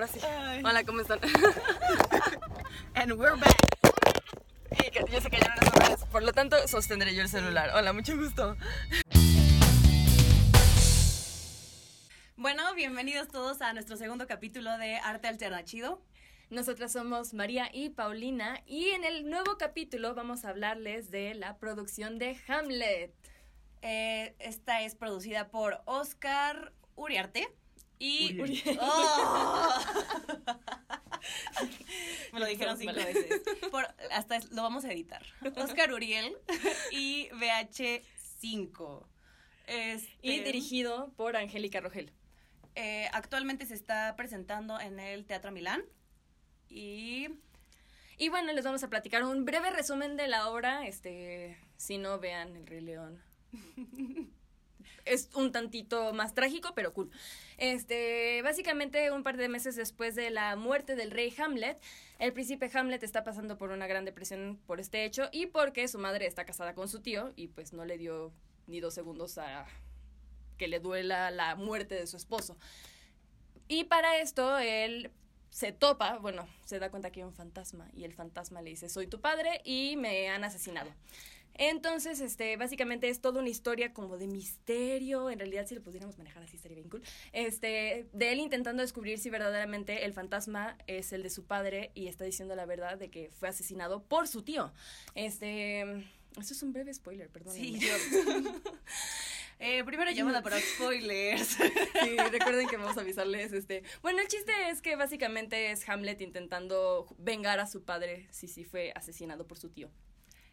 ahora sí. Hola, ¿cómo están? And we're back. Y que- yo sé que ya no las por lo tanto sostendré yo el celular. Hola, mucho gusto. Bueno, bienvenidos todos a nuestro segundo capítulo de Arte Alternativo. Nosotras somos María y Paulina y en el nuevo capítulo vamos a hablarles de la producción de Hamlet. Eh, esta es producida por Oscar Uriarte y... Uriel. ¡Oh! Me lo dijeron cinco veces. Por- hasta lo vamos a editar. Oscar Uriel y VH5. Este, Y dirigido por Angélica Rogel. eh, actualmente se está presentando en el Teatro Milán. Y Y bueno, les vamos a platicar un breve resumen de la obra. Este, si no vean El Rey León. Es un tantito más trágico, pero cool. Este, básicamente un par de meses después de la muerte del rey Hamlet, el príncipe Hamlet está pasando por una gran depresión por este hecho y porque su madre está casada con su tío y pues no le dio ni dos segundos a que le duela la muerte de su esposo. Y para esto él se topa, bueno, se da cuenta que hay un fantasma y el fantasma le dice, soy tu padre y me han asesinado. Entonces, este, básicamente es toda una historia como de misterio, en realidad si lo pudiéramos manejar así estaría bien cool, este, de él intentando descubrir si verdaderamente el fantasma es el de su padre y está diciendo la verdad de que fue asesinado por su tío. Este, eso es un breve spoiler, perdón. sí, yo. Eh, primera llamada para spoilers. Sí, recuerden que vamos a avisarles, este... Bueno, el chiste es que básicamente es Hamlet intentando vengar a su padre si sí fue asesinado por su tío.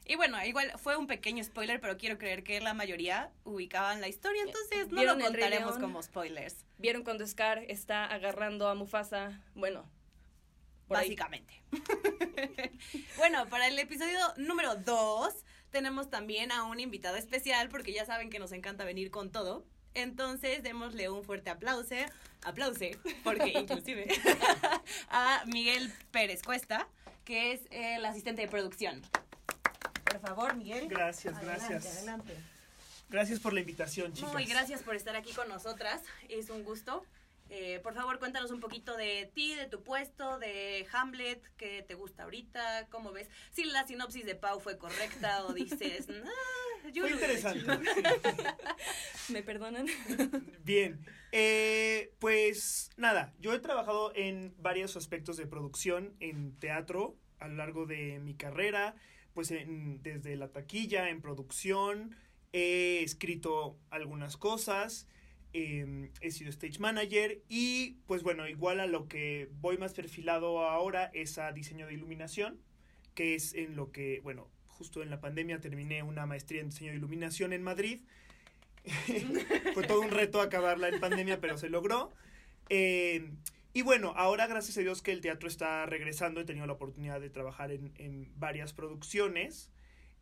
Y bueno, igual fue un pequeño spoiler, pero quiero creer que la mayoría ubicaban la historia, entonces no lo ¿Vieron El Rey contaremos como spoilers. ¿Vieron cuando Scar está agarrando a Mufasa? Bueno, por básicamente. bueno, para el episodio número 2 tenemos también a un invitado especial porque ya saben que nos encanta venir con todo. Entonces, démosle un fuerte aplauso, aplause, porque inclusive, a Miguel Pérez Cuesta, que es el asistente de producción. Por favor, Miguel. Gracias, Adelante, gracias. adelante. Gracias por la invitación, chicas. Muy gracias por estar aquí con nosotras. Es un gusto. Eh, por favor, cuéntanos un poquito de ti, de tu puesto, de Hamlet, qué te gusta ahorita, cómo ves. Si la sinopsis de Pau fue correcta o dices, "Nah, yo Fue interesante. ¿Me perdonan? Bien. Eh, pues nada, yo he trabajado en varios aspectos de producción en teatro a lo largo de mi carrera, pues en- desde la taquilla, en producción, he escrito algunas cosas, eh, he sido stage manager y pues bueno, igual a lo que voy más perfilado ahora es a diseño de iluminación, que es en lo que, bueno, justo en la pandemia terminé una maestría en diseño de iluminación en Madrid. Fue todo un reto acabarla en pandemia, pero se logró. Eh, y bueno, ahora gracias a Dios que el teatro está regresando, he tenido la oportunidad de trabajar en, en varias producciones.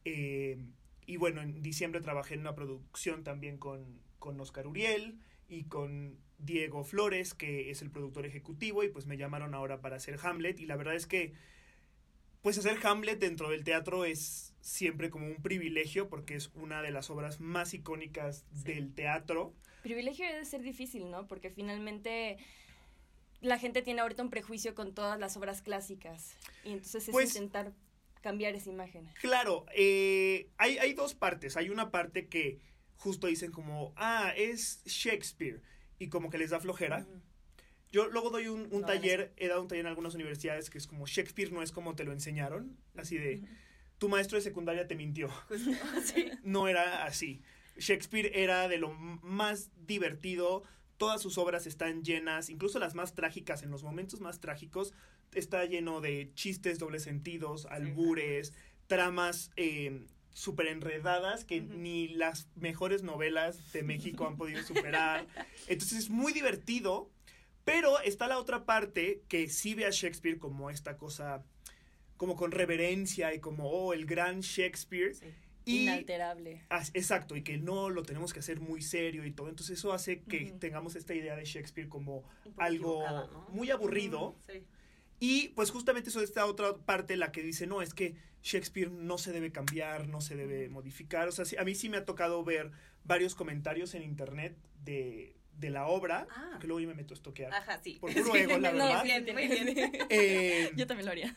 Eh, y bueno, en diciembre trabajé en una producción también con, con Oscar Uriel y con Diego Flores, que es el productor ejecutivo, y pues me llamaron ahora para hacer Hamlet. Y la verdad es que, pues hacer Hamlet dentro del teatro es siempre como un privilegio, porque es una de las obras más icónicas del teatro. Privilegio debe ser difícil, ¿no? Porque finalmente la gente tiene ahorita un prejuicio con todas las obras clásicas. Y entonces es Pues- intentar cambiar esa imagen. Claro, eh, hay, hay dos partes. Hay una parte que justo dicen como, ah, es Shakespeare, y como que les da flojera. Yo luego doy un, un No, taller, he dado un taller en algunas universidades que es como Shakespeare no es como te lo enseñaron, así de, tu maestro de secundaria te mintió. Sí. No era así. Shakespeare era de lo más divertido, todas sus obras están llenas, incluso las más trágicas, en los momentos más trágicos, está lleno de chistes, dobles sentidos, albures, tramas eh, súper enredadas que ni las mejores novelas de México han podido superar. Entonces es muy divertido, pero está la otra parte que sí ve a Shakespeare como esta cosa, como con reverencia y como, oh, el gran Shakespeare. Sí. Y, Inalterable. Ah, exacto, y que no lo tenemos que hacer muy serio y todo. Entonces eso hace que tengamos esta idea de Shakespeare como algo ¿no? muy aburrido. Sí. Y pues justamente eso esta otra parte la que dice, no, es que Shakespeare no se debe cambiar, no se debe modificar. O sea, sí, a mí sí me ha tocado ver varios comentarios en internet de, de la obra, Ah. porque luego yo me meto a estoquear. Ajá, sí. Por puro Sí, ego, la muy verdad. bien, muy bien. Eh, Yo también lo haría.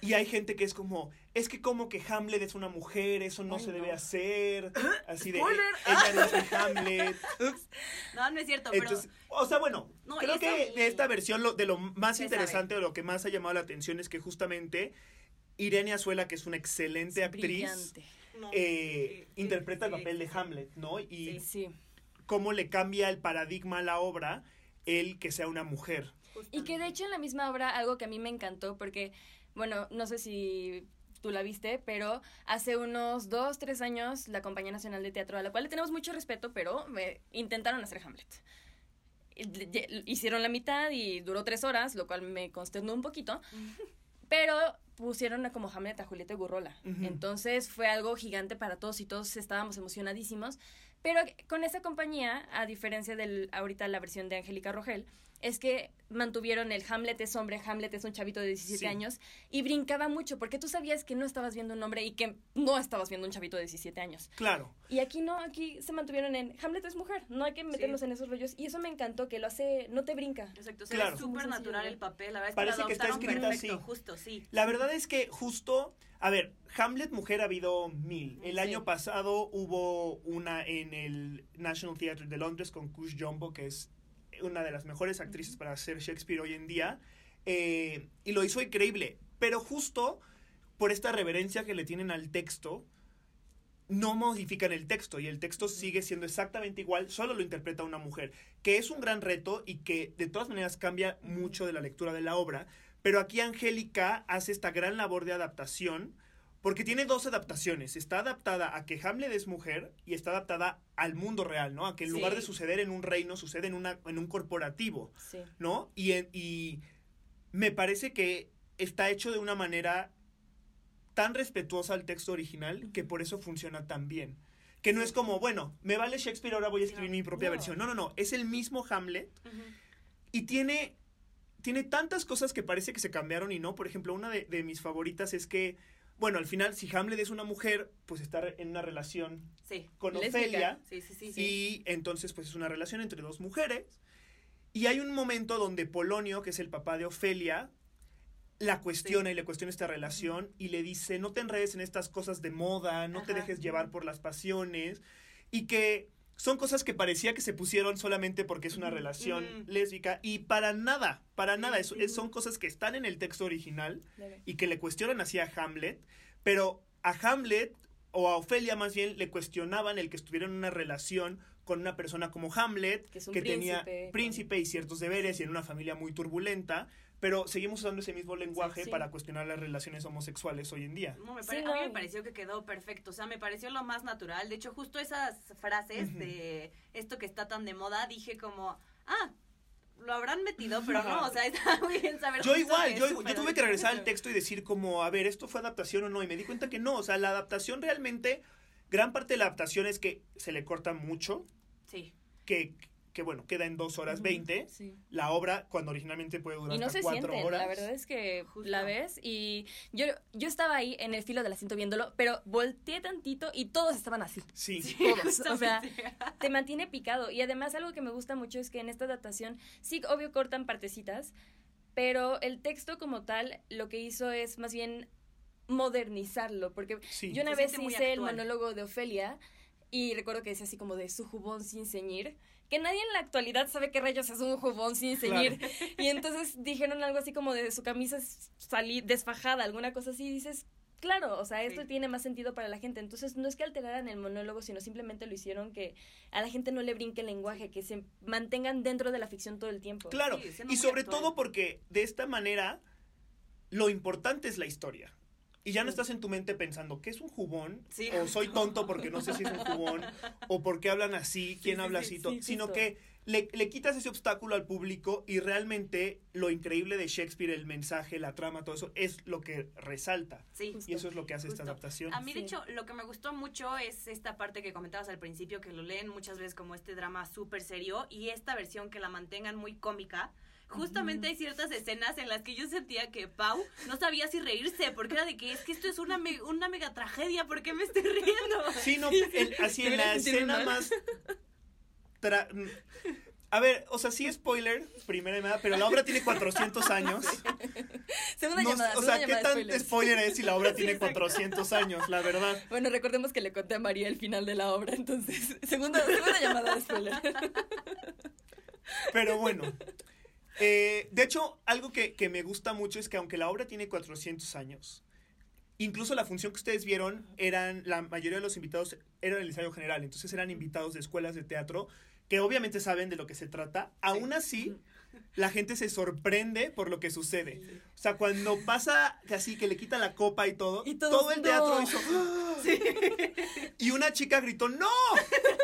Y hay gente que es como, es que como que Hamlet es una mujer, eso no Ay, se no. debe hacer. Así de, Spoiler. ella no es Hamlet. No, no es cierto, pero Entonces, o sea, bueno, No, creo que de esta versión lo, de lo más interesante, o lo que más ha llamado la atención es que justamente Irene Azuela, que es una excelente actriz, no, eh, sí, interpreta el sí, papel de. Hamlet, ¿no? Y Sí. cómo le cambia el paradigma a la obra el que sea una mujer. Y que de hecho en la misma obra algo que a mí me encantó porque, bueno, no sé si tú la viste, pero hace unos dos, tres años la Compañía Nacional de Teatro, a la cual le tenemos mucho respeto, pero eh, intentaron hacer Hamlet. Hicieron la mitad y duró tres horas, lo cual me consternó un poquito, pero pusieron a como Hamlet a Julieta Gurrola. Ujú. Entonces fue algo gigante para todos y todos estábamos emocionadísimos. Pero con esa compañía, a diferencia de ahorita la versión de Angélica Rogel, es que mantuvieron el Hamlet es hombre, Hamlet es un chavito de 17 Sí. años y brincaba mucho porque tú sabías que no estabas viendo un hombre y que no estabas viendo un chavito de 17 años. Claro. Y aquí no, aquí se mantuvieron en Hamlet es mujer, no hay que meternos en esos rollos y eso me encantó que lo hace, no te brinca. Exacto, Claro. ve súper natural el papel, la verdad es Parece que, que lo está adaptaron escrita perfecto, así. justo, sí. La verdad es que justo, a ver, Hamlet mujer ha habido mil. El Sí. año pasado hubo una en el National Theatre de Londres con Kush Jumbo, que es una de las mejores actrices para hacer Shakespeare hoy en día, eh, y lo hizo increíble. Pero justo por esta reverencia que le tienen al texto, no modifican el texto y el texto sigue siendo exactamente igual, solo lo interpreta una mujer, que es un gran reto y que de todas maneras cambia mucho de la lectura de la obra, pero aquí Angélica hace esta gran labor de adaptación porque tiene dos adaptaciones, está adaptada a que Hamlet es mujer y está adaptada al mundo real, ¿no? A que en lugar Sí. de suceder en un reino, sucede en, una, en un corporativo. Sí. ¿no? Y, en- y me parece que está hecho de una manera tan respetuosa al texto original que por eso funciona tan bien. Que no es como, bueno, me vale Shakespeare, ahora voy a escribir No, mi propia no. versión. No, no, no, es el mismo Hamlet Ujú. y tiene, tiene tantas cosas que parece que se cambiaron y no. Por ejemplo, una de, de mis favoritas es que, bueno, al final, si Hamlet es una mujer, pues está en una relación Sí, con. Ofelia. sí, sí. Y entonces, pues es una relación entre dos mujeres. Y hay un momento donde Polonio, que es el papá de Ofelia, la cuestiona y le cuestiona esta relación y le dice, no te enredes en estas cosas de moda, no te dejes llevar por las pasiones. Y que son cosas que parecía que se pusieron solamente porque es una relación lésbica y para nada, para nada. Es- es- son cosas que están en el texto original y que le cuestionan así a Hamlet, pero a Hamlet o a Ofelia más bien le cuestionaban el que estuviera en una relación con una persona como Hamlet, Que un tenía príncipe y ciertos deberes y en una familia muy turbulenta, pero seguimos usando ese mismo lenguaje sí. para cuestionar las relaciones homosexuales hoy en día. No, me Sí, pare- no, a mí me pareció que quedó perfecto, o sea, me pareció lo más natural. De hecho, justo esas frases de esto que está tan de moda, dije como, ah, lo habrán metido, pero no, o sea, está muy bien saber. Yo igual, yo, yo tuve que regresar al texto y decir como, a ver, ¿esto fue adaptación o no? Y me di cuenta que no, o sea, la adaptación realmente, gran parte de la adaptación es que se le corta mucho, Sí, que, que bueno, queda en dos horas veinte. Sí. La obra, cuando originalmente puede durar Y no hasta se cuatro horas. la verdad es que Justo. la ves y yo, yo estaba ahí en el filo del asiento viéndolo, pero volteé tantito y todos estaban así. Sí. Todos, o sea, te mantiene picado. Y además algo que me gusta mucho es que en esta adaptación, sí, obvio cortan partecitas, pero el texto como tal lo que hizo es más bien modernizarlo, porque sí. yo una Se vez hice el monólogo de Ofelia y recuerdo que decía así como de su jubón sin ceñir, que nadie en la actualidad sabe qué rayos es un jubón sin ceñir. Y entonces dijeron algo así como de su camisa es salí desfajada, alguna cosa así, y dices, claro, o sea, esto Sí. tiene más sentido para la gente. Entonces no es que alteraran el monólogo, sino simplemente lo hicieron que a la gente no le brinque el lenguaje, que se mantengan dentro de la ficción todo el tiempo. Claro, Sí, y sobre actual. todo porque de esta manera lo importante es la historia. Y ya no estás en tu mente pensando, ¿qué es un jubón? Sí, o soy tonto porque no sé si es un jubón, o por qué hablan así, quién sí, habla sí, así, sí, sino que le, le quitas ese obstáculo al público y realmente lo increíble de Shakespeare, el mensaje, la trama, todo eso, es lo que resalta. Sí. Justo. Y eso es lo que hace esta adaptación. A mí, de hecho, lo que me gustó mucho es esta parte que comentabas al principio, que lo leen muchas veces como este drama súper serio, y esta versión que la mantengan muy cómica. Justamente hay ciertas escenas en las que yo sentía que Pau no sabía si reírse, porque era de que es que esto es una, me- una mega tragedia, ¿por qué me estoy riendo? Sí, no, así en la escena mal. más... tra- A ver, o sea, sí spoiler, primera llamada, pero la obra tiene 400 años. Segunda No, llamada. o segunda sea, ¿qué tan spoilers. spoiler es si la obra tiene 400 años, la verdad? Bueno, recordemos que le conté a María el final de la obra, entonces, segunda, segunda llamada de spoiler. Pero bueno. Eh, de hecho, algo que, que me gusta mucho es que aunque la obra tiene 400 años, incluso la función que ustedes vieron, eran, la mayoría de los invitados eran el ensayo general, entonces eran invitados de escuelas de teatro que obviamente saben de lo que se trata. Aún así, la gente se sorprende por lo que sucede. O sea, cuando pasa así, que le quita la copa y todo, Y todo el teatro "No". hizo... "Ah". Y una chica gritó, ¡no!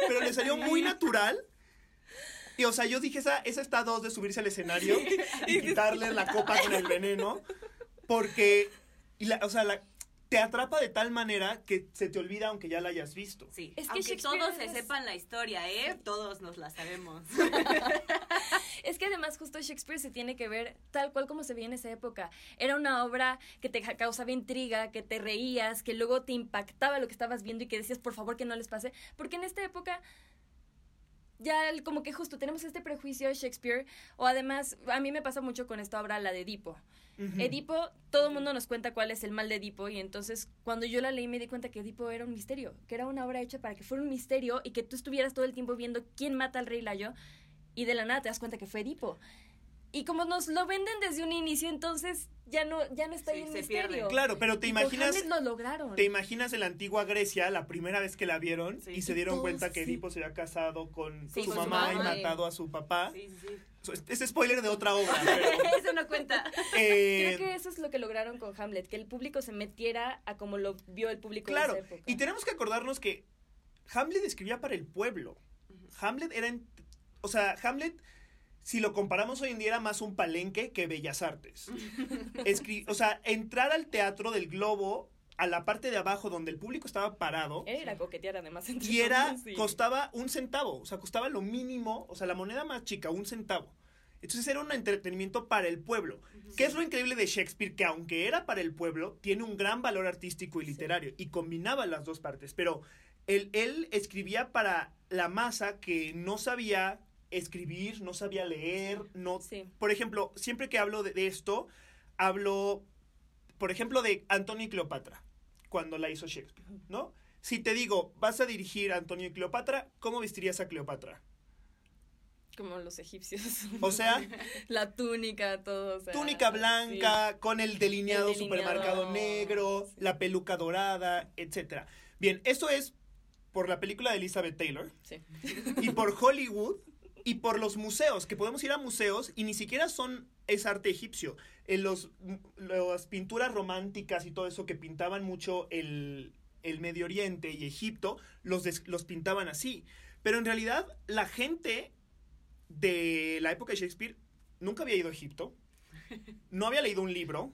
Pero le salió muy natural. Y o sea, yo dije, esa, esa está a dos de subirse al escenario y quitarle la copa con el veneno. Porque, y la, o sea, la, te atrapa de tal manera que se te olvida aunque ya la hayas visto. Sí, Es que aunque Shakespeare todos se sepan la historia, ¿eh? Todos nos la sabemos. Es que además justo Shakespeare se tiene que ver tal cual como se veía en esa época. Era una obra que te causaba intriga, que te reías, que luego te impactaba lo que estabas viendo y que decías, por favor, que no les pase. Porque en esta época ya el- como que justo tenemos este prejuicio de Shakespeare. O además, a mí me pasa mucho con esta obra, la de Edipo. Edipo, todo el mundo nos cuenta cuál es el mal de Edipo y entonces cuando yo la leí me di cuenta que Edipo era un misterio, que era una obra hecha para que fuera un misterio y que tú estuvieras todo el tiempo viendo quién mata al rey Layo y de la nada te das cuenta que fue Edipo. Y como nos lo venden desde un inicio, entonces ya no ya no está Sí, ahí el se misterio. pierde. Claro, pero te Y imaginas... Hamlet lo lograron. ¿Te imaginas en la antigua Grecia la primera vez que la vieron Sí. y se Y dieron todos, cuenta que sí. Edipo se había casado con Sí, su con su mamá y mamá. matado a su papá? Sí, sí, sí. Es spoiler de otra obra, pero... Eso no cuenta. eh, Creo que eso es lo que lograron con Hamlet, que el público se metiera a como lo vio el público Claro, de esa época. y tenemos que acordarnos que Hamlet escribía para el pueblo. Hamlet era, en- o sea, Hamlet, si lo comparamos hoy en día, era más un palenque que Bellas Artes. Escri- o sea, entrar al teatro del globo, a la parte de abajo donde el público estaba parado, Era coquetear además entre y era, sí. costaba un centavo, o sea, costaba lo mínimo, o sea, la moneda más chica, un centavo. Entonces era un entretenimiento para el pueblo. ¿Qué es lo increíble de Shakespeare? Que aunque era para el pueblo, tiene un gran valor artístico y Sí. literario y combinaba las dos partes. Pero él, él escribía para la masa que no sabía escribir, no sabía leer, no... Sí. Por ejemplo, siempre que hablo de, de esto, hablo, por ejemplo, de Antonio y Cleopatra, cuando la hizo Shakespeare, ¿no? Si te digo, vas a dirigir a Antonio y Cleopatra, ¿cómo vestirías a Cleopatra? Como los egipcios. O sea, La túnica, todo. o sea, túnica blanca, con el delineado, El delineado. supermercado negro, Sí. la peluca dorada, etcétera. Bien, eso es por la película de Elizabeth Taylor Sí. y por Hollywood y por los museos, que podemos ir a museos y ni siquiera son es arte egipcio. En los, las pinturas románticas y todo eso que pintaban mucho el, el Medio Oriente y Egipto, los, des- los pintaban así. Pero en realidad la gente de la época de Shakespeare nunca había ido a Egipto, no había leído un libro,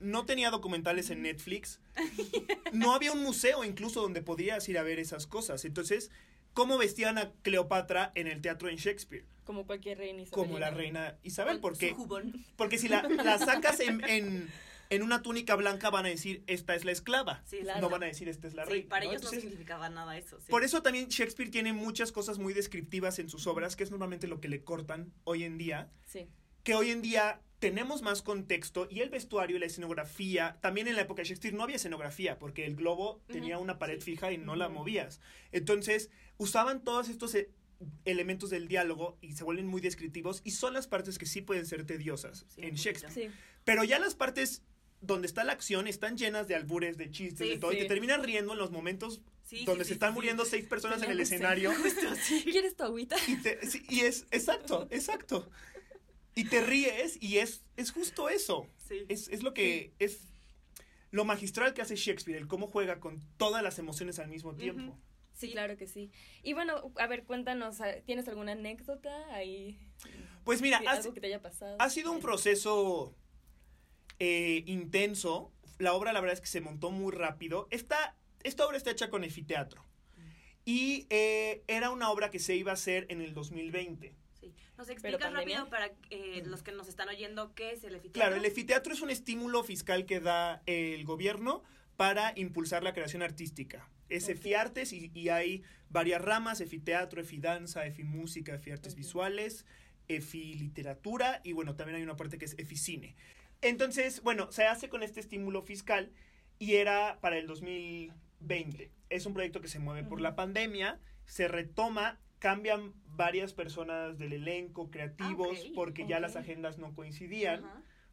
no tenía documentales en Netflix, no había un museo incluso donde podías ir a ver esas cosas. Entonces, ¿cómo vestían a Cleopatra en el teatro en Shakespeare? Como cualquier reina Como la reina Isabel, porque, su jubón. porque si la, la sacas en, en, en una túnica blanca van a decir, esta es la esclava. Sí, Claro. No van a decir, esta es la Sí, reina. para ¿no? ellos no significaba nada eso. sí. por eso también Shakespeare tiene muchas cosas muy descriptivas en sus obras, que es normalmente lo que le cortan hoy en día. Sí. que hoy en día tenemos más contexto y el vestuario y la escenografía, también en la época de Shakespeare no había escenografía porque el globo tenía una pared fija y no la Ujú. movías. Entonces usaban todos estos eh, elementos del diálogo y se vuelven muy descriptivos y son las partes que sí pueden ser tediosas Sí, en Shakespeare. Sí. Pero ya las partes donde está la acción están llenas de albures, de chistes, Sí, de todo y te terminas riendo en los momentos Sí, donde sí, se están sí, muriendo seis personas en el escenario. ¿Quieres tu agüita? Y, te- y es, exacto, exacto. Y te ríes y es, es justo eso. Sí. Es, es lo que es lo magistral que hace Shakespeare, el cómo juega con todas las emociones al mismo tiempo. Sí, claro que sí. Y bueno, a ver, cuéntanos, ¿tienes alguna anécdota ahí? Pues mira, ha, algo que te haya pasado. ha sido un proceso eh, intenso. La obra, la verdad es que se montó muy rápido. Esta, esta obra está hecha con efiteatro. Y eh, era una obra que se iba a hacer en el 2020. Sí. ¿Nos explicas rápido para eh, los que nos están oyendo qué es el efiteatro? Claro, el efiteatro es un estímulo fiscal que da el gobierno para impulsar la creación artística. Es EFIARTES y, y hay varias ramas, EFITEATRO, EFIDANZA, EFIMúsica, EFIARTES visuales, EFILiteratura y bueno, también hay una parte que es EFICINE. Entonces, bueno, se hace con este estímulo fiscal y era para el 2020. Es un proyecto que se mueve por la pandemia, se retoma, cambian varias personas del elenco, creativos, porque ya las agendas no coincidían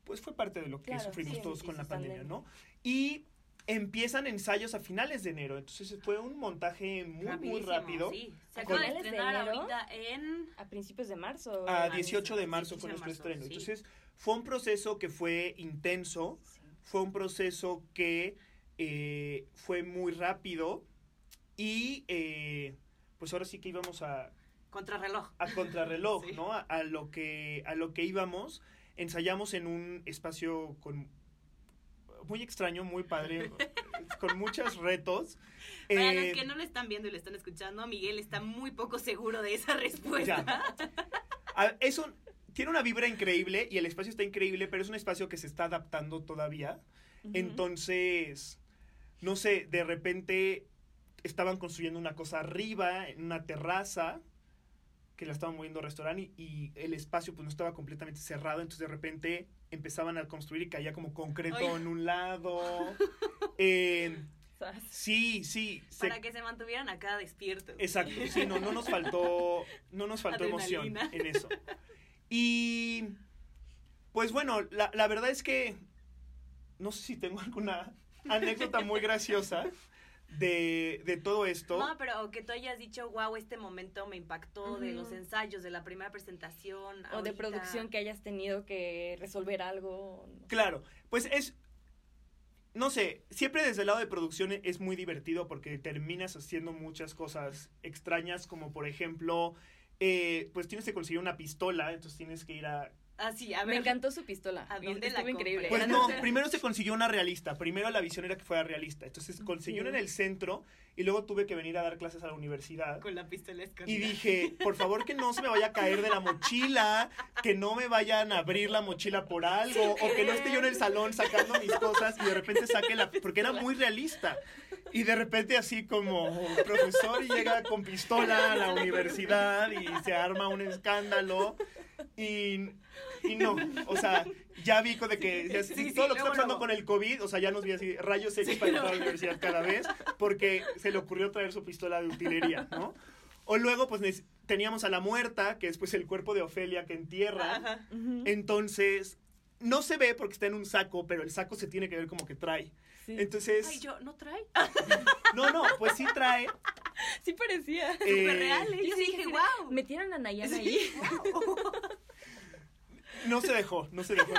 pues fue parte de lo que Claro, sufrimos sí, todos con la pandemia, pandemia. ¿no? Y empiezan ensayos a finales de enero, entonces fue un montaje muy, muy rápido. Sí. Se ¿A acaba de finales de estrenar enero? ahorita en... A principios de marzo. A Ah, 18 de marzo 18 fue nuestro marzo, estreno. sí. Entonces, fue un proceso que fue intenso, Sí. fue un proceso que eh, fue muy rápido y eh, pues ahora sí que íbamos a, Contrarreloj. a contrarreloj, Sí. ¿no? A, a lo que a lo que íbamos, ensayamos en un espacio con muy extraño, muy padre, con muchos retos. Para Eh, los que no lo están viendo y lo están escuchando, Miguel está muy poco seguro de esa respuesta. Ya. a- es un- tiene una vibra increíble y el espacio está increíble, pero es un espacio que se está adaptando todavía. Entonces, no sé, de repente estaban construyendo una cosa arriba, en una terraza, que la estaban moviendo a restaurante y, y el espacio pues no estaba completamente cerrado, entonces de repente empezaban a construir y caía como concreto en un lado. Eh, sí, sí. se- Para que se mantuvieran acá despiertos. Exacto, sí, no, no nos faltó, no nos faltó emoción en eso. Y pues bueno, la, la verdad es que no sé si tengo alguna anécdota muy graciosa de, de todo esto. No, pero que tú hayas dicho, wow, este momento me impactó de los ensayos, de la primera presentación. O de producción que hayas tenido que resolver algo. Claro, pues es, no sé, siempre desde el lado de producción es muy divertido porque terminas haciendo muchas cosas extrañas, como por ejemplo, eh, pues tienes que conseguir una pistola, entonces tienes que ir a Ah, Me encantó su pistola. ¿A dónde la increíble. Pues no, primero se consiguió una realista. Primero la visión era que fuera realista. Entonces consiguió Sí. una en el centro y luego tuve que venir a dar clases a la universidad. Con la pistola escondida. Y dije, por favor que no se me vaya a caer de la mochila, que no me vayan a abrir la mochila por algo, o que no esté yo en el salón sacando mis cosas y de repente saque la... Porque era muy realista. Y de repente así como profesor y llega con pistola a la universidad y se arma un escándalo. Y, y no, o sea, ya vi con de que ya- Sí, sí, todo lo que está pasando con el COVID, o sea, ya nos vi así rayos X para entrar a la universidad cada vez, porque se le ocurrió traer su pistola de utilería, ¿no? O luego, pues teníamos a la muerta, que es pues el cuerpo de Ofelia que entierra. Ajá. Entonces, no se ve porque está en un saco, pero el saco se tiene que ver como que trae. Sí. Entonces, Ay, yo, ¿no trae? no, no, pues sí trae. Sí parecía. eh, Súper real. ¿eh? Yo Yo sí dije, wow. Metieron a Nayan ahí. No se dejó, no se dejó.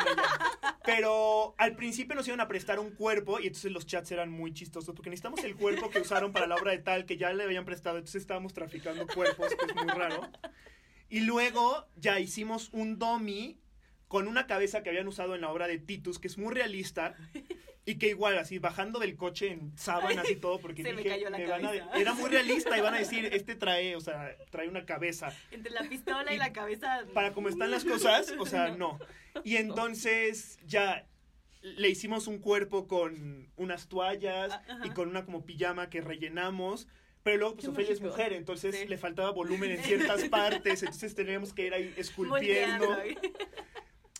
Pero al principio nos iban a prestar un cuerpo y entonces los chats eran muy chistosos porque necesitamos el cuerpo que usaron para la obra de tal que ya le habían prestado, entonces estábamos traficando cuerpos, que es muy raro. Y luego ya hicimos un dummy con una cabeza que habían usado en la obra de Titus, que es muy realista y que igual así bajando del coche en sábanas y todo porque Se me dije, cayó la me van a- cabeza. era muy realista y van a decir, este trae, o sea, trae una cabeza Entre la pistola y la cabeza. para como están las cosas, o sea, no. Y entonces ya le hicimos un cuerpo con unas toallas Ah, y con una como pijama que rellenamos. Pero luego, pues Ofelia es mujer, entonces Sí. le faltaba volumen en ciertas partes, entonces teníamos que ir ahí esculpiendo.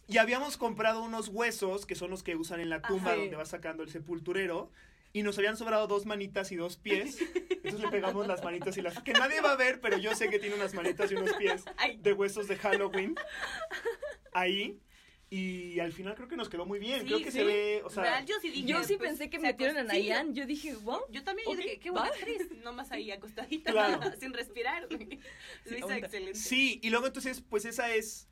Y habíamos comprado unos huesos, que son los que usan en la tumba Ajá. donde va sacando el sepulturero. Y nos habían sobrado dos manitas y dos pies. Entonces le pegamos las manitas y las... Que nadie va a ver, pero yo sé que tiene unas manitas y unos pies de huesos de Halloween. Ahí. Y al final creo que nos quedó muy bien. Sí, creo que sí. se ve, o sea... Real, yo sí dije. Yo sí pues, pensé que metieron a Nayan. Yo dije, wow. Yo también, yo Ok, dije, qué buena va. actriz. Nomás ahí acostadita, Claro. sin respirar. Lo hizo excelente. Sí, y luego entonces, pues esa es...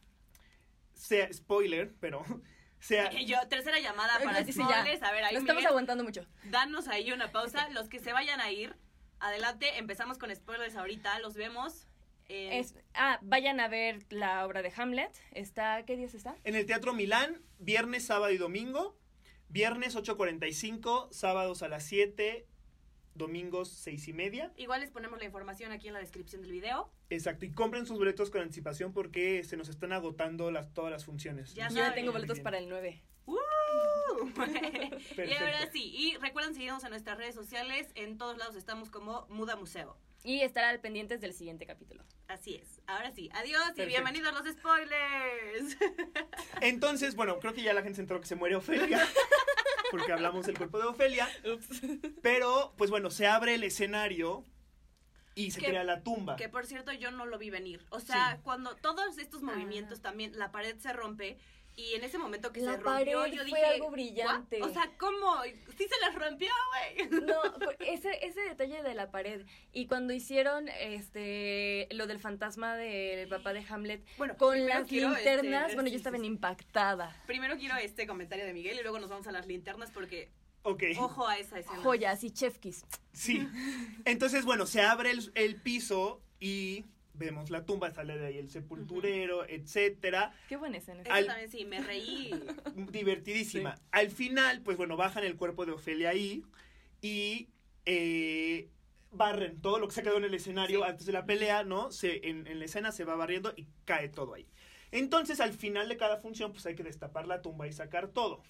Sea, spoiler, pero... Sea, Yo, tercera llamada para Sí, sí, ya. spoilers. A ver, ahí Lo estamos Miguel, aguantando mucho. danos ahí una pausa. Los que se vayan a ir, adelante. Empezamos con spoilers ahorita. Los vemos. en- Es, ah, vayan a ver la obra de Hamlet. Está, ¿qué días está? En el Teatro Milán, viernes, sábado y domingo. Viernes 8.45, sábados a las 7, domingos 6 y media. Igual les ponemos la información aquí en la descripción del video. Exacto, y compren sus boletos con anticipación porque se nos están agotando las, todas las funciones. Ya ya tengo boletos para el 9. ¡Uh! y ahora sí, y recuerden seguirnos en nuestras redes sociales, en todos lados estamos como Muda Museo. Y estar al pendientes del siguiente capítulo. Así es. Ahora sí. Adiós y Perfecto. bienvenidos a los spoilers. Entonces, bueno, creo que ya la gente se enteró que se muere Ofelia. Porque hablamos del cuerpo de Ofelia. Pero, pues bueno, se abre el escenario y se Que- crea la tumba. Que por cierto yo no lo vi venir. O sea, Sí. cuando todos estos movimientos Ah. también, la pared se rompe y en ese momento que La se rompió pared yo fue dije... algo brillante. "¿What?". O sea, ¿cómo? Sí se les rompió, güey. No, ese, ese detalle de la pared. Y cuando hicieron este lo del fantasma del papá de Hamlet Bueno, con las quiero, linternas, este, bueno, sí, yo estaba sí, sí. impactada. Primero quiero este comentario de Miguel y luego nos vamos a las linternas porque Ok. ojo a esa escena. Joyas y chefkis. Sí. Entonces, bueno, se abre el, el piso y vemos la tumba, sale de ahí el sepulturero, etcétera. Qué buena escena. Eso Al- también sí, me reí. Divertidísima. Al final, pues bueno, bajan el cuerpo de Ofelia ahí y eh, barren todo lo que se ha quedado en el escenario Sí. antes de la pelea, ¿no? Se, en, en la escena se va barriendo y cae todo ahí. Entonces, al final de cada función, pues hay que destapar la tumba y sacar todo.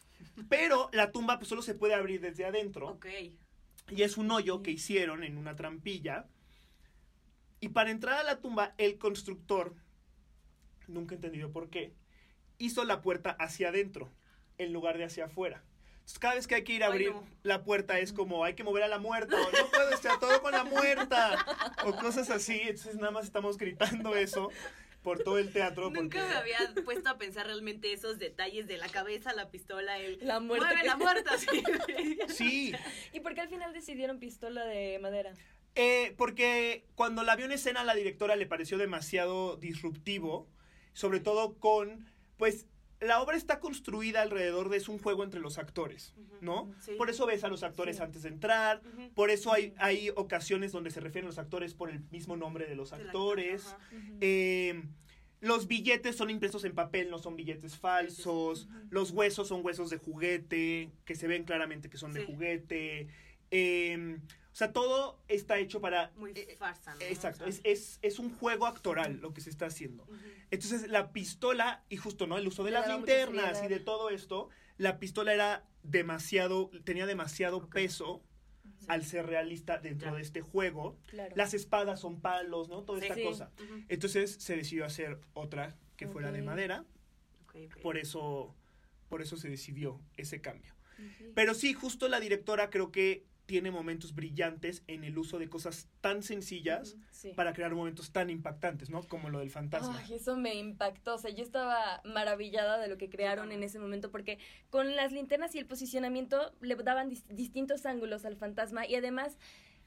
Pero la tumba pues solo se puede abrir desde adentro. ok. Y es un hoyo que hicieron en una trampilla. Y para entrar a la tumba, el constructor, nunca he entendido por qué, hizo la puerta hacia adentro en lugar de hacia afuera. Entonces, cada vez que hay que ir a Ay, abrir no. la puerta es como hay que mover a la muerta o no puedo estar todo con la muerta o cosas así. Entonces nada más estamos gritando eso por todo el teatro. Nunca porque- me había puesto a pensar realmente esos detalles de la cabeza, la pistola, el... La muerte. Mueve que- la muerta, sí. Sí, ¿Y por qué al final decidieron pistola de madera? Eh, porque cuando la vio en escena a la directora le pareció demasiado disruptivo, sobre todo con, pues, la obra está construida alrededor de es un juego entre los actores, ¿no? Sí. Por eso ves a los actores Sí. antes de entrar, por eso hay, hay ocasiones donde se refieren los actores por el mismo nombre de los actores. Eh, los billetes son impresos en papel, no son billetes falsos. Los huesos son huesos de juguete, que se ven claramente que son de juguete. Eh, o sea, todo está hecho para... Muy eh, farsa, ¿no? Exacto, O es, sea, es, es un juego actoral lo que se está haciendo. Entonces, la pistola, y justo, ¿no? El uso de Le las linternas y de todo esto, la pistola era demasiado, tenía demasiado peso Sí. al ser realista dentro Ya. de este juego. Claro. Las espadas son palos, ¿no? Toda Sí. esta Sí. cosa. Entonces se decidió hacer otra que fuera de madera, por eso, por eso se decidió ese cambio. Pero sí, justo la directora creo que tiene momentos brillantes en el uso de cosas tan sencillas Sí. para crear momentos tan impactantes, ¿no? Como lo del fantasma. Ay, eso me impactó. O sea, yo estaba maravillada de lo que crearon en ese momento porque con las linternas y el posicionamiento le daban dis- distintos ángulos al fantasma y además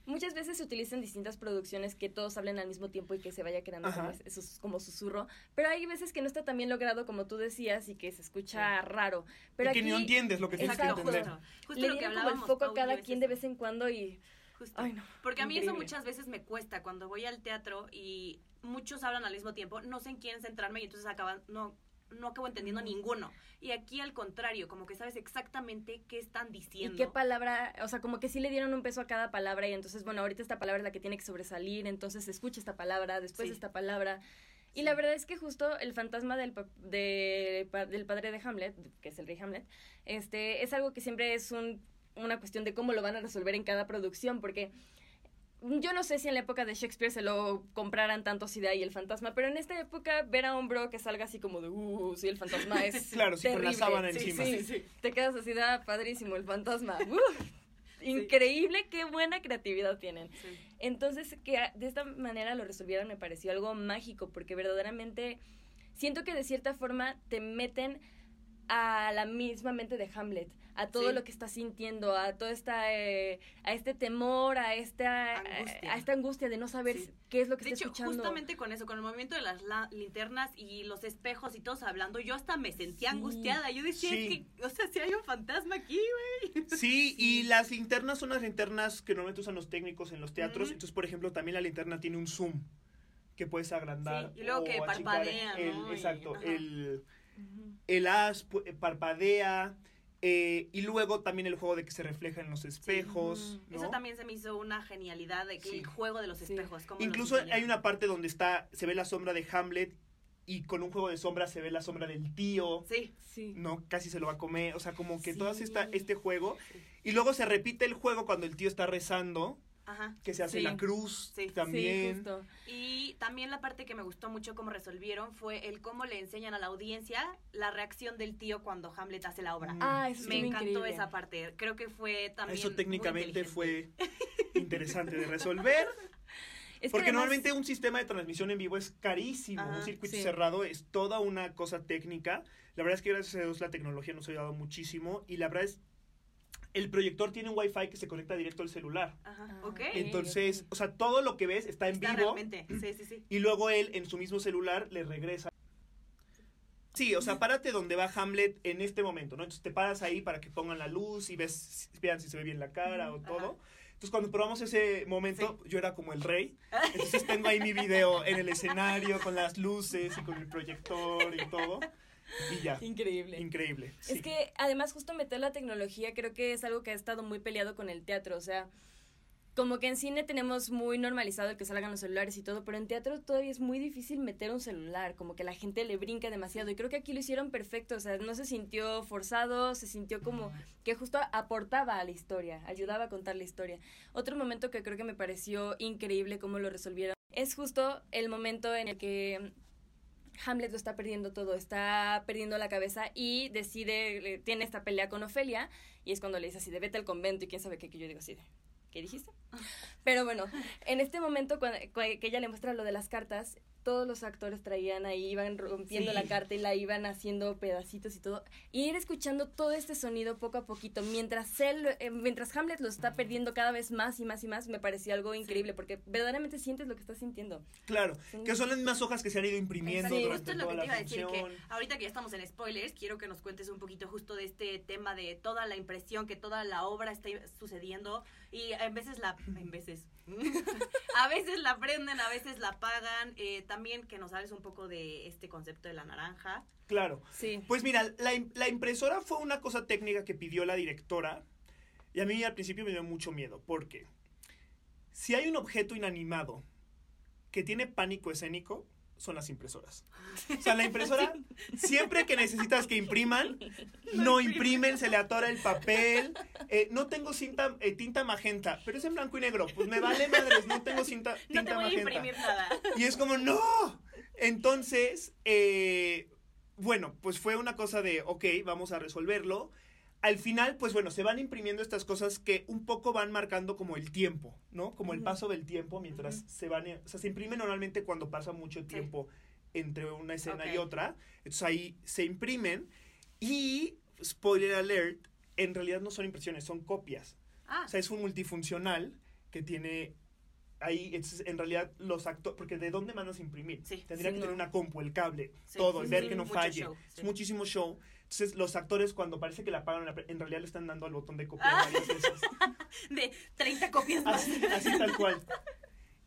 muchas veces se utilizan distintas producciones que todos hablen al mismo tiempo y que se vaya quedando como, Ajá. es- eso es como susurro, pero hay veces que no está tan bien logrado como tú decías y que se escucha raro. Pero y que aquí no entiendes lo que tienes que entender. Justo, justo le lo que como el hablábamos. foco a cada quien de vez en cuando y... Justo. Ay, no. Porque a mí eso muchas veces me cuesta cuando voy al teatro y muchos hablan al mismo tiempo, no sé en quién centrarme y entonces acaban, no, no acabo entendiendo ninguno. Y aquí al contrario, como que sabes exactamente qué están diciendo. ¿Y qué palabra? O sea, como que sí le dieron un peso a cada palabra y entonces, bueno, ahorita esta palabra es la que tiene que sobresalir, entonces escucha esta palabra, después Sí. esta palabra. Y la verdad es que justo el fantasma del, pa- de- pa- del padre de Hamlet, que es el rey Hamlet, este, es algo que siempre es un, una cuestión de cómo lo van a resolver en cada producción, porque yo no sé si en la época de Shakespeare se lo compraran tanto así de ahí el fantasma, pero en esta época ver a un bro que salga así como de, uh, sí, el fantasma es Claro, sí, con la terrible". sábana Sí, encima. sí, sí. Te quedas así de, "Ah, padrísimo, el fantasma. Uf, Increíble, qué buena creatividad tienen. Sí. Entonces, que de esta manera lo resolvieran me pareció algo mágico, porque verdaderamente siento que de cierta forma te meten a la misma mente de Hamlet, a todo Sí. lo que está sintiendo, a toda esta, eh, a este temor, a esta Angustia. a esta angustia de no saber Sí. qué es lo que De está hecho, escuchando. justamente con eso, con el movimiento de las la- linternas y los espejos y todos hablando, yo hasta me sentía Sí. angustiada. Yo decía, que, o sea, si hay un fantasma aquí, güey. Sí, y las linternas son las linternas que normalmente usan los técnicos en los teatros. Entonces, por ejemplo, también la linterna tiene un zoom que puedes agrandar. Sí, y luego o que parpadea, el- ¿no? Exacto, ajá. el, el as pu- parpadea. Eh, y luego también el juego de que se refleja en los espejos. Eso también se me hizo una genialidad de que Sí. el juego de los Sí. espejos. Incluso hay una parte donde está, se ve la sombra de Hamlet y con un juego de sombras se ve la sombra del tío. Sí. Sí. No, casi se lo va a comer. O sea, como que esta, este juego. Y luego se repite el juego cuando el tío está rezando, Ajá. que se hace Sí. la cruz Sí. también. Sí, justo. Y también la parte que me gustó mucho cómo resolvieron fue el cómo le enseñan a la audiencia la reacción del tío cuando Hamlet hace la obra. Mm. Ah, eso Me encantó increíble. esa parte. Creo que fue también. Eso muy técnicamente inteligente. fue interesante de resolver. Es que Porque además- normalmente un sistema de transmisión en vivo es carísimo. Ajá, un circuito sí. cerrado es toda una cosa técnica. La verdad es que gracias a Dios la tecnología nos ha ayudado muchísimo. Y la verdad es, el proyector tiene un wifi que se conecta directo al celular. Ajá. Ah, ok. ok. Entonces, o sea, todo lo que ves está en Está vivo. realmente. Sí, sí, sí. Y luego él en su mismo celular le regresa. Sí, o sea, párate donde va Hamlet en este momento, ¿no? Entonces te paras ahí para que pongan la luz y ves, vean si se ve bien la cara o Ajá. todo. Entonces cuando probamos ese momento, yo era como el rey. Entonces tengo ahí mi video en el escenario con las luces y con el proyector y todo. Y ya. Increíble. Increíble. sí. Es que además justo meter la tecnología creo que es algo que ha estado muy peleado con el teatro, o sea, como que en cine tenemos muy normalizado el que salgan los celulares y todo, pero en teatro todavía es muy difícil meter un celular, como que la gente le brinca demasiado y creo que aquí lo hicieron perfecto, o sea, no se sintió forzado, se sintió como que justo aportaba a la historia, ayudaba a contar la historia. Otro momento que creo que me pareció increíble cómo lo resolvieron es justo el momento en el que Hamlet lo está perdiendo todo, está perdiendo la cabeza y decide, tiene esta pelea con Ofelia y es cuando le dice así de vete al convento y quién sabe qué, que yo digo así de, ¿qué dijiste? Pero bueno, en este momento cuando, que ella le muestra lo de las cartas, todos los actores traían ahí, iban rompiendo Sí. la carta y la iban haciendo pedacitos y todo. Y ir escuchando todo este sonido poco a poquito, mientras él, eh, mientras Hamlet lo está perdiendo cada vez más y más y más, me pareció algo increíble, porque verdaderamente sientes lo que estás sintiendo. Claro, que son las mismas hojas que se han ido imprimiendo Sí. durante Justo es lo que la te iba a decir, que función. ahorita que ya estamos en spoilers, quiero que nos cuentes un poquito justo de este tema de toda la impresión, que toda la obra está sucediendo y en veces la, en veces, a veces la prenden, a veces la apagan, eh, también que nos hables un poco de este concepto de la naranja. Claro. Sí. Pues mira, la, la impresora fue una cosa técnica que pidió la directora y a mí al principio me dio mucho miedo porque si hay un objeto inanimado que tiene pánico escénico, son las impresoras. O sea, la impresora, siempre que necesitas que impriman, no imprimen, se le atora el papel. Eh, no tengo cinta, eh, tinta magenta, pero es en blanco y negro. Pues me vale madres, no tengo cinta, tinta No te voy a magenta. imprimir nada. Y es como, no. Entonces, eh, bueno, pues fue una cosa de, ok, vamos a resolverlo. Al final, pues bueno, se van imprimiendo estas cosas que un poco van marcando como el tiempo, ¿no? Como el paso del tiempo mientras se van, o sea, se imprime normalmente cuando pasa mucho tiempo entre una escena y otra. Entonces ahí se imprimen y, spoiler alert, en realidad no son impresiones, son copias. Ah, O sea, es un multifuncional que tiene ahí, entonces, en realidad, los actores, porque ¿de dónde mandas a imprimir? Sí, Tendría sí, que no. tener una compu, el cable, Sí, todo, sí, ver que no falle. show, Es muchísimo show. Entonces, los actores, cuando parece que la apagan, en realidad le están dando al botón de copiar Ah. varias veces. de 30 copias más. Así, así tal cual.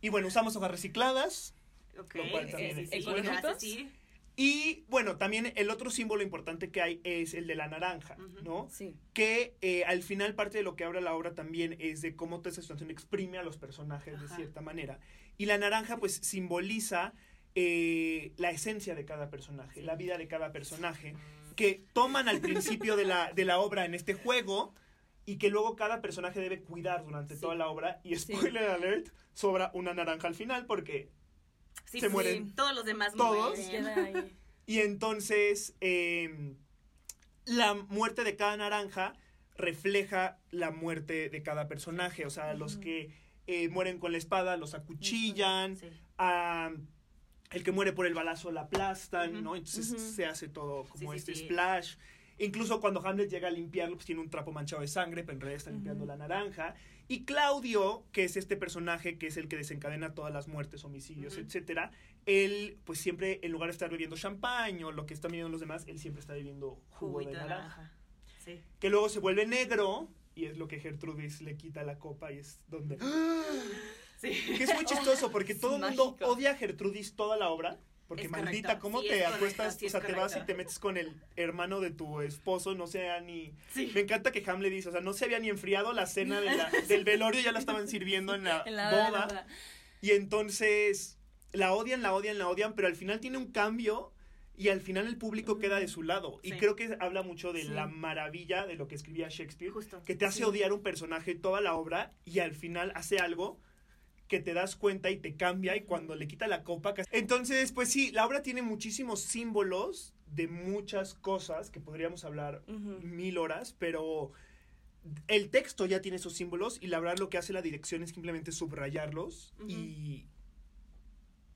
Y bueno, usamos hojas recicladas. Ok, Lo cual también eh, es sí. Y bueno, también el otro símbolo importante que hay es el de la naranja. ¿no? Sí. que eh, al final parte de lo que habla la obra también es de cómo toda esa situación exprime a los personajes de cierta manera. Y la naranja pues simboliza eh, la esencia de cada personaje, Sí. la vida de cada personaje, que toman al principio de la, de la obra en este juego y que luego cada personaje debe cuidar durante Sí. toda la obra. Y Sí. spoiler alert, sobra una naranja al final porque... Sí, Se mueren Todos los demás todos. mueren. Y entonces eh, la muerte de cada naranja refleja la muerte de cada personaje. O sea, los que eh, mueren con la espada los acuchillan, a el que muere por el balazo la aplastan. ¿no? Entonces se hace todo como Sí, este sí. splash. Incluso cuando Hamlet llega a limpiarlo, pues tiene un trapo manchado de sangre, pero en realidad está limpiando la naranja. Y Claudio, que es este personaje que es el que desencadena todas las muertes, homicidios, etcétera, él, pues siempre, en lugar de estar bebiendo champán o lo que están bebiendo los demás, él siempre está bebiendo jugo de Juguito de naranja. naranja. Sí. Que luego se vuelve negro, y es lo que Gertrudis le quita la copa, y es donde... Sí. Que es muy chistoso, porque todo el mundo mágico. odia a Gertrudis toda la obra. Porque Es maldita, correcto, ¿cómo sí, te correcto, acuestas? sí, o sea, te vas y te metes con el hermano de tu esposo, no sea ni... Sí. Me encanta que Hamlet dice, o sea, no se había ni enfriado la cena de la- del velorio, ya la estaban sirviendo en la, En la boda. boda. Y entonces, la odian, la odian, la odian, pero al final tiene un cambio y al final el público queda de su lado. Y creo que habla mucho de la maravilla de lo que escribía Shakespeare, Justo. que te hace odiar un personaje toda la obra y al final hace algo que te das cuenta y te cambia y cuando le quita la copa. Entonces, pues sí, la obra tiene muchísimos símbolos de muchas cosas que podríamos hablar mil horas, pero el texto ya tiene esos símbolos y la verdad lo que hace la dirección es simplemente subrayarlos y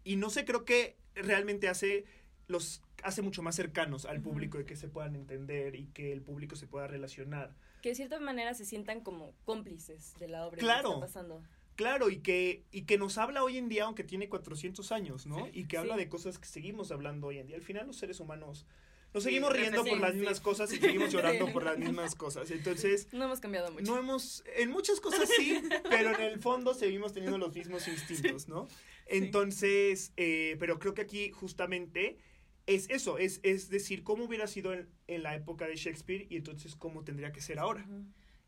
y no sé, creo que realmente hace los hace mucho más cercanos al público y que se puedan entender y que el público se pueda relacionar. Que de cierta manera se sientan como cómplices de la obra Claro. que está pasando. Claro, y que, y que nos habla hoy en día, aunque tiene 400 años, ¿no? Sí. y que habla de cosas que seguimos hablando hoy en día. Al final los seres humanos nos seguimos Sí, riendo por las sí. mismas cosas y seguimos llorando Sí. por las mismas cosas. Entonces, No hemos cambiado mucho. no hemos, en muchas cosas sí, pero en el fondo seguimos teniendo los mismos instintos, ¿no? Entonces, eh, pero creo que aquí justamente es eso, es, es decir, cómo hubiera sido en, en la época de Shakespeare y entonces cómo tendría que ser ahora.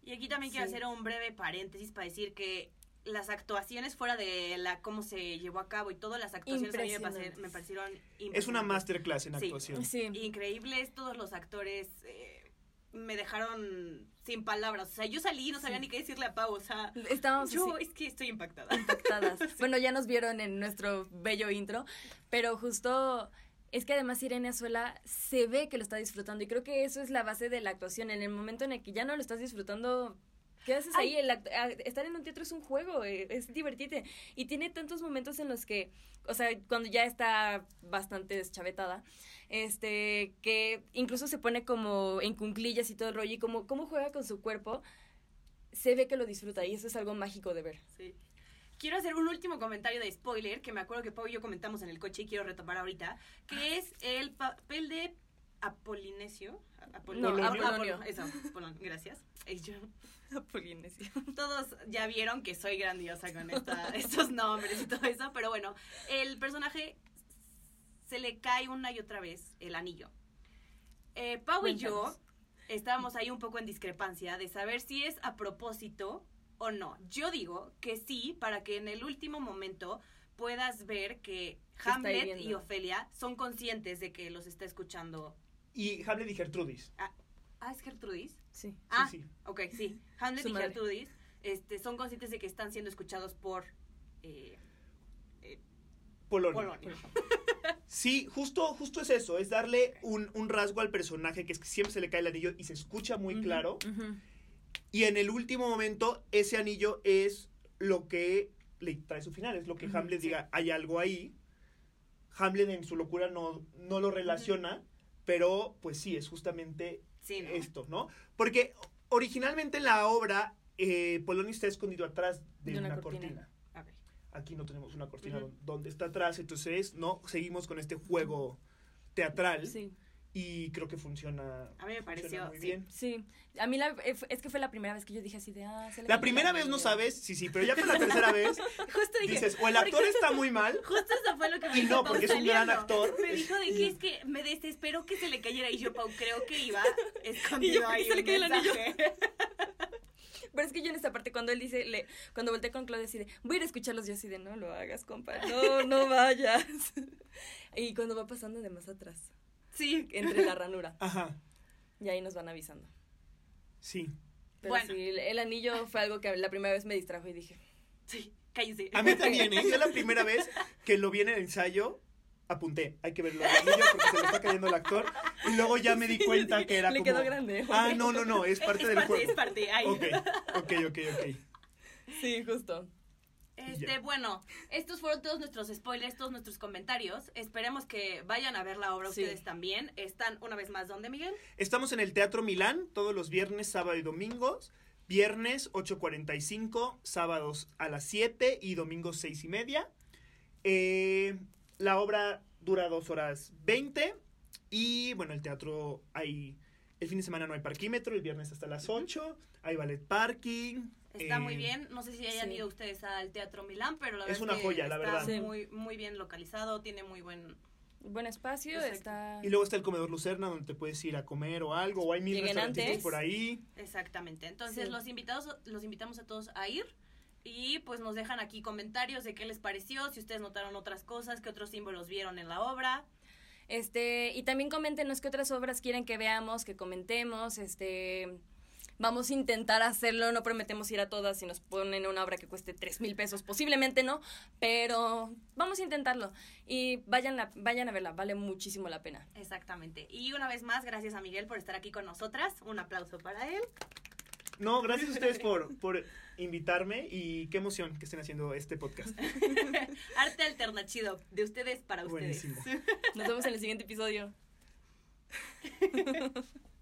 Y aquí también quiero Sí. hacer un breve paréntesis para decir que las actuaciones fuera de la cómo se llevó a cabo y todas las actuaciones a mí me, Impresionantes. me parecieron Es una masterclass en Sí. actuación. Sí. increíbles todos los actores eh, me dejaron sin palabras o sea yo salí y no sabía Sí. ni qué decirle a Pau o sea Estábamos yo así es que estoy impactada impactadas. Bueno, ya nos vieron en nuestro bello intro, pero justo es que además Irene Azuela se ve que lo está disfrutando y creo que eso es la base de la actuación. En el momento en el que ya no lo estás disfrutando, ¿qué haces ahí? El act- a- estar en un teatro es un juego, eh, es divertirte. Y tiene tantos momentos en los que, o sea, cuando ya está bastante deschavetada, este, que incluso se pone como en cunclillas y todo el rollo y como cómo juega con su cuerpo, se ve que lo disfruta y eso es algo mágico de ver. Sí. Quiero hacer un último comentario de spoiler que me acuerdo que Pau y yo comentamos en el coche y quiero retomar ahorita, que es el papel de Apolinesio. Apol- No, Apol- Apolonio. Apol- Eso, Apolonio, gracias. Yo- Polinesio. todos ya vieron que soy grandiosa con esta- estos nombres y todo eso, pero bueno, el personaje se le cae una y otra vez el anillo. Eh, Pau y yo estábamos ahí un poco en discrepancia de saber si es a propósito o no. Yo digo que sí, para que en el último momento puedas ver que Hamlet y. Ofelia son conscientes de que los está escuchando. Y Hamlet y Gertrudis. Ah, ¿es Gertrudis? Sí. Ah, sí. ok, sí. Hamlet Su y. Gertrudis este, son conscientes de que están siendo escuchados por eh, Polonio. Polonio. Sí, justo, justo es eso, es darle un, un rasgo al personaje que es que siempre se le cae el anillo y se escucha muy claro. Y en el último momento, ese anillo es lo que le trae su final, es lo que Ujú, Hamlet sí. diga, hay algo ahí. Hamlet en su locura no, no lo relaciona, pero pues sí, es justamente Sí, ¿no? esto, ¿no? Porque originalmente en la obra, eh, Polonio está escondido atrás de, De una, una cortina. Aquí no tenemos una cortina donde está atrás, entonces, ¿no? Seguimos con este juego teatral Sí, y creo que funciona, A mí me pareció, muy sí. bien. sí. A mí la, eh, fue- es que fue la primera vez que yo dije así de, ah, se le La primera vez no sabes, sí, sí, pero ya con la tercera vez Justo dije, dices, o el ¿por actor está muy mal, Justo eso fue lo que me Y dijo no, Pau porque es un gran actor. Me dijo de que es que me desesperó que se le cayera y yo, Pau, creo que iba Y yo, escondido ¿por qué ahí se le cayó el anillo? Pero es que yo en esta parte, cuando él dice, le, cuando volteé con Claudia así de, voy a ir a escucharlos, yo así de, no lo hagas, compa, no, no vayas. y cuando va pasando de más atrás, Sí, entre la ranura, ajá, y ahí nos van avisando. sí. Pero Bueno. sí, el, anillo fue algo que la primera vez me distrajo y dije, sí, cállese. A mí también, ¿eh? Yo la primera vez que lo vi en el ensayo, apunté, hay que verlo el anillo porque se le está cayendo el actor, y luego ya me di cuenta que era le como... quedó grande. Ah, no, no, no, es parte es del parte, juego. es parte, ahí. Ok, ok, ok, ok. Sí, justo. Este, bueno, estos fueron todos nuestros spoilers, todos nuestros comentarios. Esperemos que vayan a ver la obra Sí. ustedes también. Están una vez más, ¿dónde, Miguel? Estamos en el Teatro Milán todos los viernes, sábado y domingos. Viernes 8.45, sábados a las 7 y domingos 6 y media. Eh, la obra dura 2 horas 20 y bueno, el teatro hay... El fin de semana no hay parquímetro, el viernes hasta las 8, hay ballet parking. Está eh, muy bien. No sé si hayan sí. ido ustedes al Teatro Milán, pero la Es verdad una que joya, la está verdad. Muy, muy bien localizado, tiene muy buen... Buen espacio, Exacto. está... Y luego está el comedor Lucerna donde te puedes ir a comer o algo, o hay mil Lleguen restaurantitos antes. por ahí. Exactamente. Entonces Sí. los invitados, los invitamos a todos a ir. Y pues nos dejan aquí comentarios de qué les pareció, si ustedes notaron otras cosas, qué otros símbolos vieron en la obra. Este, y también coméntenos qué otras obras quieren que veamos, que comentemos, este, vamos a intentar hacerlo, no prometemos ir a todas si nos ponen una obra que cueste tres mil pesos, posiblemente no, pero vamos a intentarlo y vayan a, vayan a verla, vale muchísimo la pena. Exactamente. Y una vez más, gracias a Miguel por estar aquí con nosotras. Un aplauso para él. No, gracias a ustedes por, por invitarme y qué emoción que estén haciendo este podcast. Arte alternativo de ustedes para ustedes. Buenísimo. Nos vemos en el siguiente episodio.